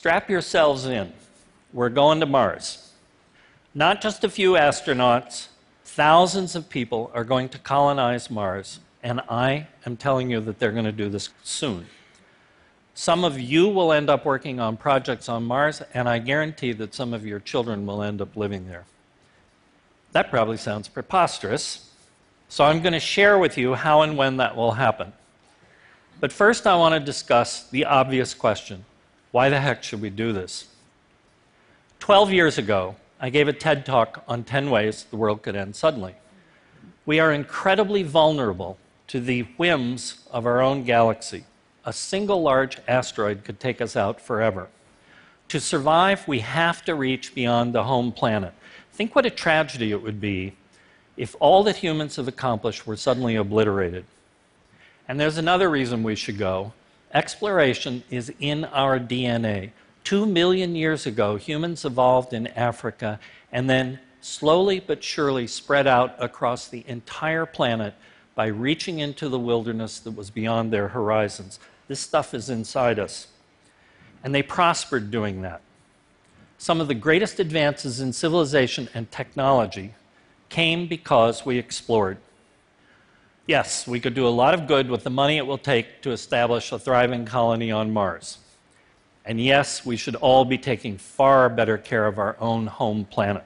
Strap yourselves in. We're going to Mars. Not just a few astronauts, thousands of people are going to colonize Mars, and I am telling you that they're going to do this soon. Some of you will end up working on projects on Mars, and I guarantee that some of your children will end up living there. That probably sounds preposterous, so I'm going to share with you how and when that will happen. But first, I want to discuss the obvious question why the heck should we do this? 12 years ago, I gave a TED talk on 10 ways the world could end suddenly. We are incredibly vulnerable to the whims of our own galaxy. A single large asteroid could take us out forever. To survive, we have to reach beyond the home planet. Think what a tragedy it would be if all that humans have accomplished were suddenly obliterated. And there's another reason we should go Exploration is in our DNA. Two million years ago, humans evolved in Africa and then slowly but surely spread out across the entire planet by reaching into the wilderness that was beyond their horizons. This stuff is inside us. And they prospered doing that. Some of the greatest advances in civilization and technology came because we explored. Yes, we could do a lot of good with the money it will take to establish a thriving colony on Mars. And yes, we should all be taking far better care of our own home planet.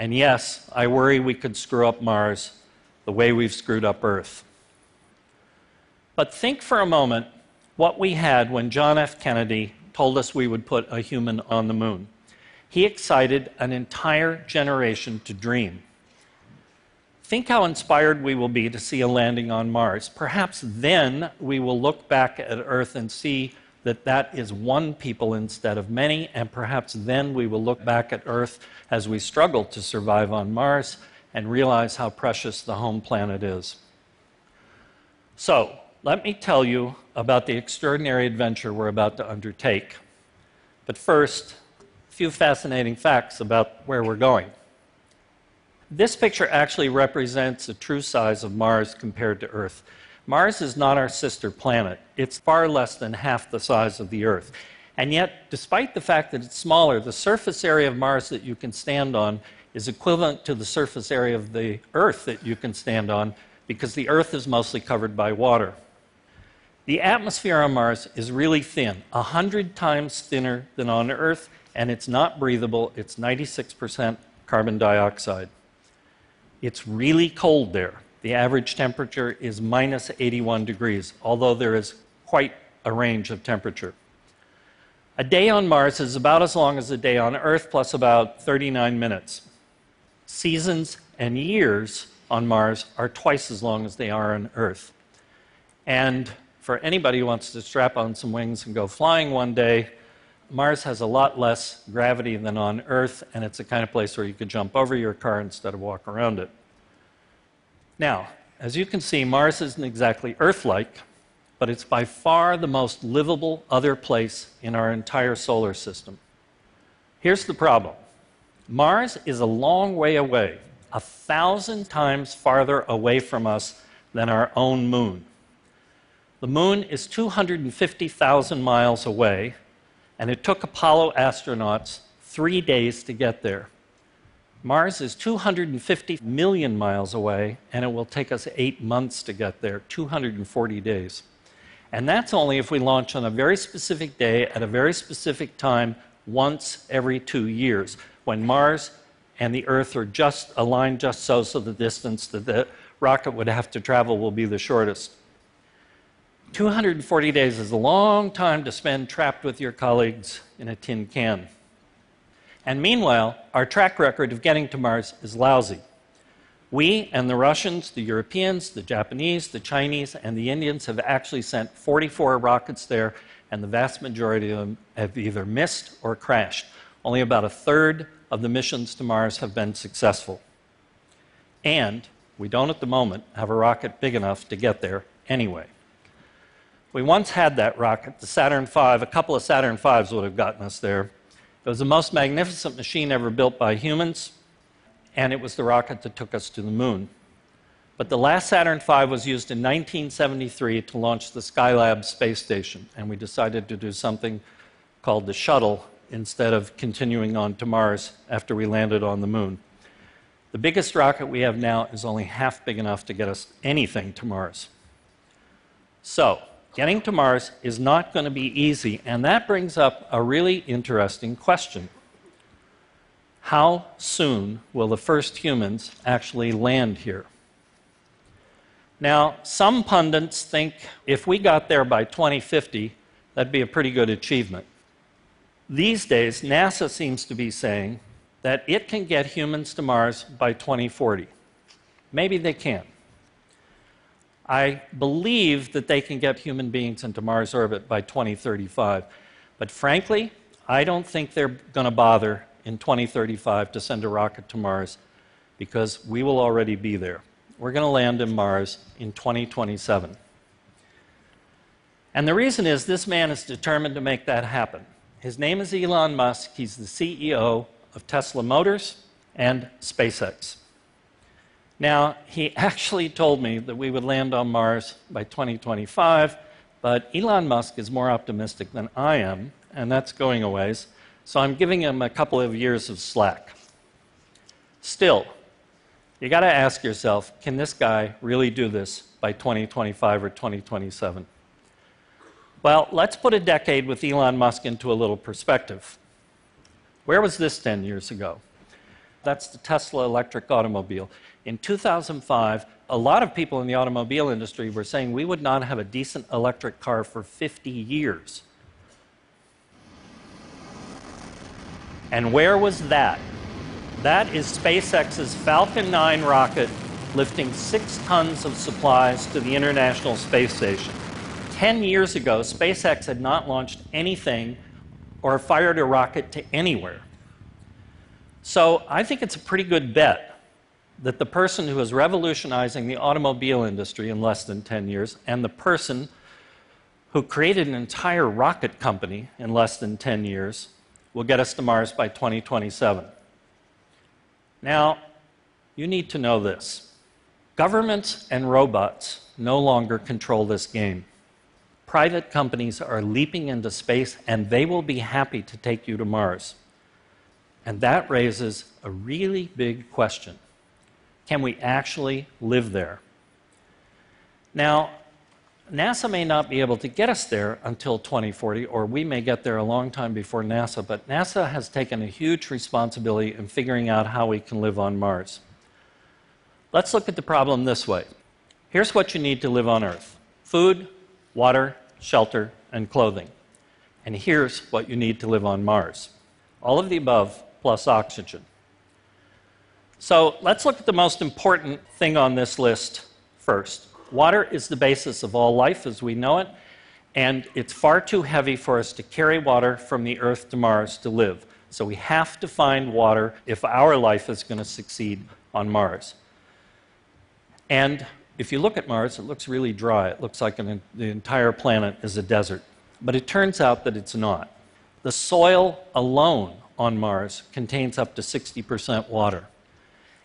And yes, I worry we could screw up Mars the way we've screwed up Earth. But think for a moment what we had when John F. Kennedy told us we would put a human on the moon. He excited an entire generation to dream. Think how inspired we will be to see a landing on Mars. Perhaps then we will look back at Earth and see that that is one people instead of many, and perhaps then we will look back at Earth as we struggle to survive on Mars and realize how precious the home planet is. So, let me tell you about the extraordinary adventure we're about to undertake. But first, a few fascinating facts about where we're going. This picture actually represents the true size of Mars compared to Earth. Mars is not our sister planet, it's far less than half the size of the Earth. And yet, despite the fact that it's smaller, the surface area of Mars that you can stand on is equivalent to the surface area of the Earth that you can stand on because the Earth is mostly covered by water. The atmosphere on Mars is really thin, 100 times thinner than on Earth, and it's not breathable. It's 96% carbon dioxide. It's really cold there. The average temperature is minus 81 degrees, although there is quite a range of temperature. A day on Mars is about as long as a day on Earth, plus about 39 minutes. Seasons and years on Mars are twice as long as they are on Earth. And for anybody who wants to strap on some wings and go flying one day, Mars has a lot less gravity than on Earth, and it's the kind of place where you could jump over your car instead of walk around it. Now, as you can see, Mars isn't exactly Earth like, but it's by far the most livable other place in our entire solar system. Here's the problem Mars is a long way away, a thousand times farther away from us than our own moon. The moon is 250,000 miles away, and it took Apollo astronauts three days to get there. Mars is 250 million miles away, and it will take us eight months to get there 240 days. And that's only if we launch on a very specific day at a very specific time once every two years, when Mars and the Earth are just aligned just so, so the distance that the rocket would have to travel will be the shortest. 240 days is a long time to spend trapped with your colleagues in a tin can. And meanwhile, our track record of getting to Mars is lousy. We and the Russians, the Europeans, the Japanese, the Chinese, and the Indians have actually sent 44 rockets there, and the vast majority of them have either missed or crashed. Only about a third of the missions to Mars have been successful. And we don't at the moment have a rocket big enough to get there anyway. We once had that rocket, the Saturn V. A couple of Saturn Vs would have gotten us there. It was the most magnificent machine ever built by humans, and it was the rocket that took us to the moon. But the last Saturn V was used in 1973 to launch the Skylab space station, and we decided to do something called the shuttle instead of continuing on to Mars after we landed on the moon. The biggest rocket we have now is only half big enough to get us anything to Mars. So, getting to Mars is not going to be easy, and that brings up a really interesting question. How soon will the first humans actually land here? Now, some pundits think if we got there by 2050, that'd be a pretty good achievement. These days, NASA seems to be saying that it can get humans to Mars by 2040. Maybe they can. I believe that they can get human beings into Mars orbit by 2035. But frankly, I don't think they're going to bother in 2035 to send a rocket to Mars because we will already be there. We're going to land in Mars in 2027. And the reason is this man is determined to make that happen. His name is Elon Musk. He's the CEO of Tesla Motors and SpaceX. Now, he actually told me that we would land on Mars by 2025, but Elon Musk is more optimistic than I am, and that's going a ways, so I'm giving him a couple of years of slack. Still, you got to ask yourself can this guy really do this by 2025 or 2027? Well, let's put a decade with Elon Musk into a little perspective. Where was this 10 years ago? That's the Tesla electric automobile. In 2005, a lot of people in the automobile industry were saying we would not have a decent electric car for 50 years. And where was that? That is SpaceX's Falcon 9 rocket lifting six tons of supplies to the International Space Station. 10 years ago, SpaceX had not launched anything or fired a rocket to anywhere. So I think it's a pretty good bet that the person who is revolutionizing the automobile industry in less than 10 years and the person who created an entire rocket company in less than 10 years will get us to Mars by 2027. Now, you need to know this governments and robots no longer control this game private companies are leaping into space and they will be happy to take you to Mars. And that raises a really big question Can we actually live there? Now, NASA may not be able to get us there until 2040, or we may get there a long time before NASA, but NASA has taken a huge responsibility in figuring out how we can live on Mars. Let's look at the problem this way. Here's what you need to live on Earth food, water, shelter, and clothing. And here's what you need to live on Mars all of the above plus oxygen. So let's look at the most important thing on this list first. Water is the basis of all life as we know it, and it's far too heavy for us to carry water from the Earth to Mars to live. So we have to find water if our life is going to succeed on Mars. And if you look at Mars, it looks really dry. It looks like an, the entire planet is a desert. But it turns out that it's not. The soil alone on Mars contains up to 60% water.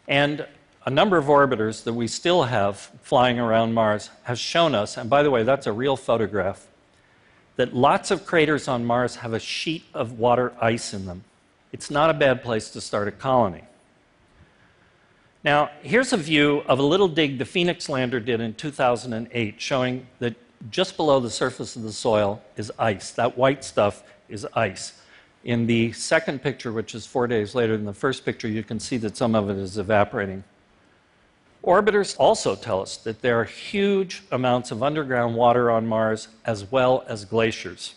And a number of orbiters that we still have flying around Mars has shown us, and by the way, that's a real photograph, that lots of craters on Mars have a sheet of water ice in them. It's not a bad place to start a colony. Now, here's a view of a little dig the Phoenix lander did in 2008, showing that just below the surface of the soil is ice. That white stuff is ice. In the second picture, which is four days later than the first picture, you can see that some of it is evaporating. Orbiters also tell us that there are huge amounts of underground water on Mars as well as glaciers.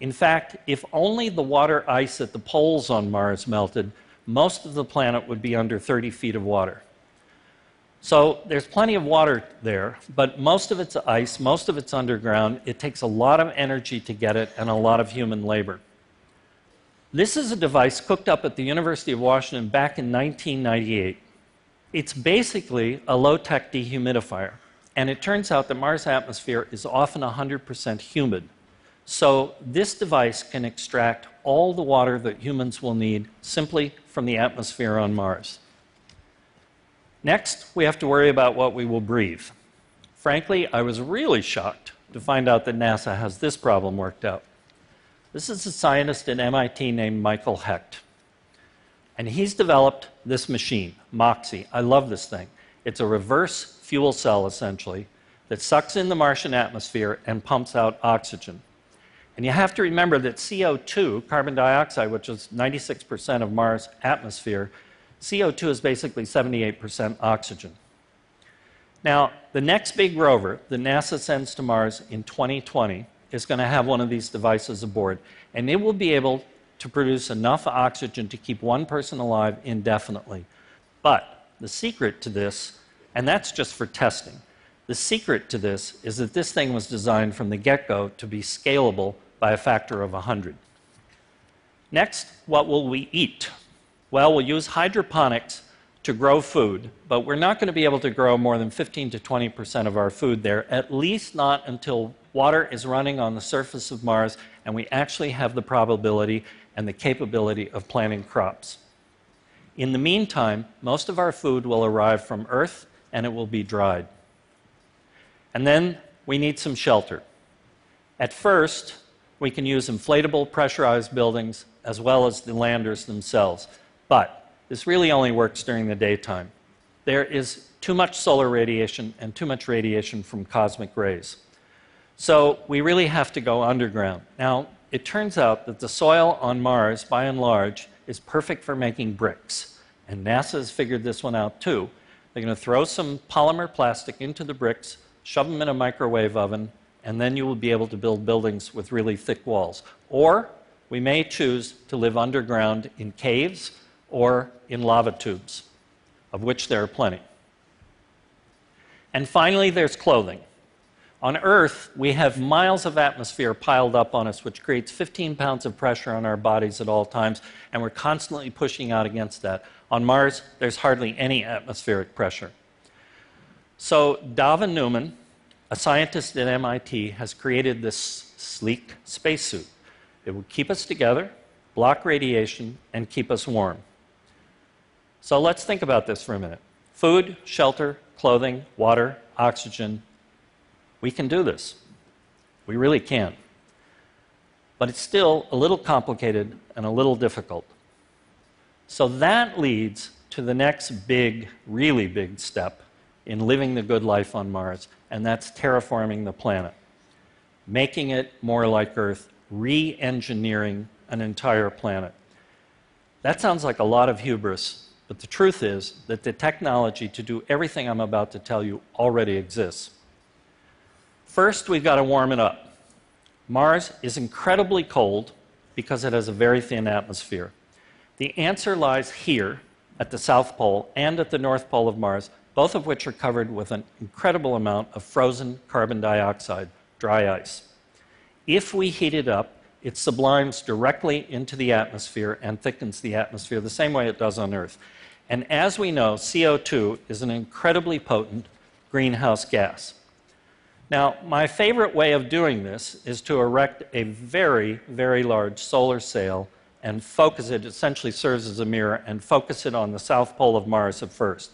In fact, if only the water ice at the poles on Mars melted, most of the planet would be under 30 feet of water. So there's plenty of water there, but most of it's ice, most of it's underground. It takes a lot of energy to get it and a lot of human labor. This is a device cooked up at the University of Washington back in 1998. It's basically a low tech dehumidifier, and it turns out that Mars' atmosphere is often 100% humid. So this device can extract all the water that humans will need simply from the atmosphere on Mars. Next, we have to worry about what we will breathe. Frankly, I was really shocked to find out that NASA has this problem worked out. This is a scientist at MIT named Michael Hecht. And he's developed this machine, MOXIE. I love this thing. It's a reverse fuel cell, essentially, that sucks in the Martian atmosphere and pumps out oxygen. And you have to remember that CO2, carbon dioxide, which is 96% of Mars' atmosphere, CO2 is basically 78% oxygen. Now, the next big rover that NASA sends to Mars in 2020 is going to have one of these devices aboard, and it will be able to produce enough oxygen to keep one person alive indefinitely. But the secret to this, and that's just for testing, the secret to this is that this thing was designed from the get go to be scalable by a factor of 100. Next, what will we eat? Well, we'll use hydroponics to grow food, but we're not going to be able to grow more than 15 to 20 percent of our food there, at least not until water is running on the surface of Mars and we actually have the probability and the capability of planting crops. In the meantime, most of our food will arrive from Earth and it will be dried. And then we need some shelter. At first, we can use inflatable pressurized buildings as well as the landers themselves. But this really only works during the daytime. There is too much solar radiation and too much radiation from cosmic rays. So we really have to go underground. Now, it turns out that the soil on Mars, by and large, is perfect for making bricks. And NASA has figured this one out too. They're going to throw some polymer plastic into the bricks, shove them in a microwave oven, and then you will be able to build buildings with really thick walls. Or we may choose to live underground in caves or in lava tubes, of which there are plenty. And finally, there's clothing. On Earth, we have miles of atmosphere piled up on us, which creates 15 pounds of pressure on our bodies at all times, and we're constantly pushing out against that. On Mars, there's hardly any atmospheric pressure. So, Dava Newman, a scientist at MIT, has created this sleek spacesuit. It will keep us together, block radiation, and keep us warm. So let's think about this for a minute food, shelter, clothing, water, oxygen. We can do this. We really can. But it's still a little complicated and a little difficult. So that leads to the next big, really big step in living the good life on Mars, and that's terraforming the planet, making it more like Earth, re engineering an entire planet. That sounds like a lot of hubris, but the truth is that the technology to do everything I'm about to tell you already exists. First, we've got to warm it up. Mars is incredibly cold because it has a very thin atmosphere. The answer lies here at the South Pole and at the North Pole of Mars both of which are covered with an incredible amount of frozen carbon dioxide, dry ice. If we heat it up, it sublimes directly into the atmosphere and thickens the atmosphere the same way it does on Earth. And as we know, CO2 is an incredibly potent greenhouse gas. Now, my favorite way of doing this is to erect a very, very large solar sail and focus it, essentially serves as a mirror, and focus it on the south pole of Mars at first.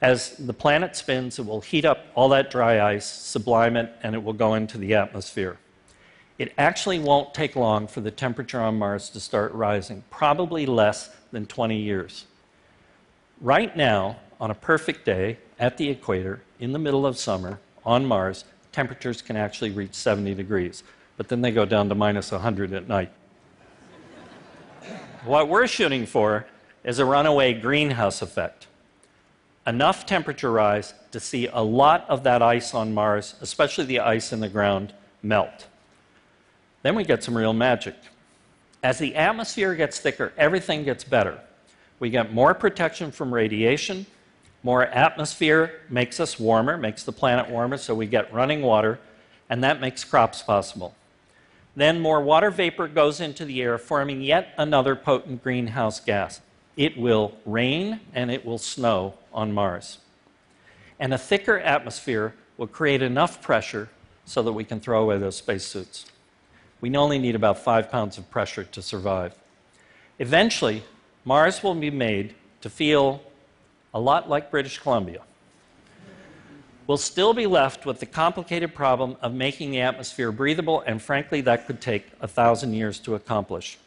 As the planet spins, it will heat up all that dry ice, sublime it, and it will go into the atmosphere. It actually won't take long for the temperature on Mars to start rising, probably less than 20 years. Right now, on a perfect day at the equator, in the middle of summer, on Mars, temperatures can actually reach 70 degrees, but then they go down to minus 100 at night. what we're shooting for is a runaway greenhouse effect enough temperature rise to see a lot of that ice on Mars, especially the ice in the ground, melt. Then we get some real magic. As the atmosphere gets thicker, everything gets better. We get more protection from radiation, more atmosphere makes us warmer, makes the planet warmer, so we get running water, and that makes crops possible. Then more water vapor goes into the air, forming yet another potent greenhouse gas. It will rain and it will snow on Mars. And a thicker atmosphere will create enough pressure so that we can throw away those spacesuits. We only need about five pounds of pressure to survive. Eventually, Mars will be made to feel a lot like British Columbia. we'll still be left with the complicated problem of making the atmosphere breathable, and frankly, that could take a thousand years to accomplish.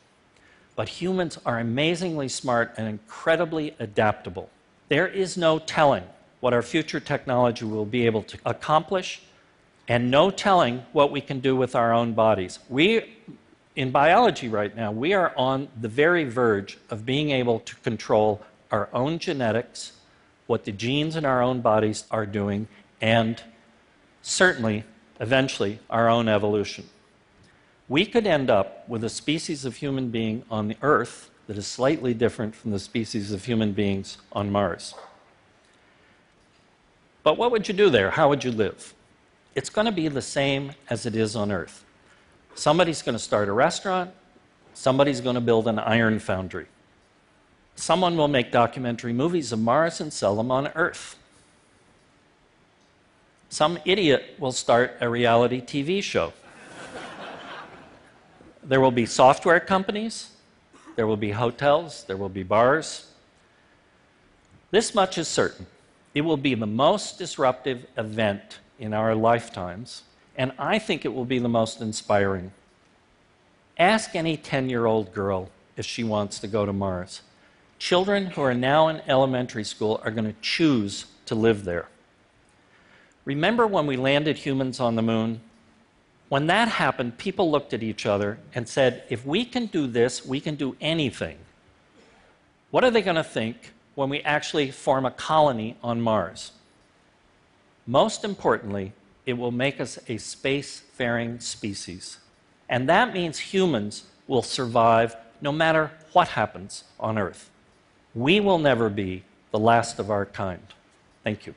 But humans are amazingly smart and incredibly adaptable. There is no telling what our future technology will be able to accomplish, and no telling what we can do with our own bodies. We, in biology right now, we are on the very verge of being able to control our own genetics, what the genes in our own bodies are doing, and certainly, eventually, our own evolution. We could end up with a species of human being on the Earth that is slightly different from the species of human beings on Mars. But what would you do there? How would you live? It's going to be the same as it is on Earth. Somebody's going to start a restaurant, somebody's going to build an iron foundry. Someone will make documentary movies of Mars and sell them on Earth. Some idiot will start a reality TV show. there will be software companies, there will be hotels, there will be bars. This much is certain it will be the most disruptive event in our lifetimes, and I think it will be the most inspiring. Ask any 10 year old girl if she wants to go to Mars. Children who are now in elementary school are going to choose to live there. Remember when we landed humans on the moon? When that happened, people looked at each other and said, if we can do this, we can do anything. What are they going to think when we actually form a colony on Mars? Most importantly, it will make us a space-faring species. And that means humans will survive no matter what happens on Earth. We will never be the last of our kind. Thank you.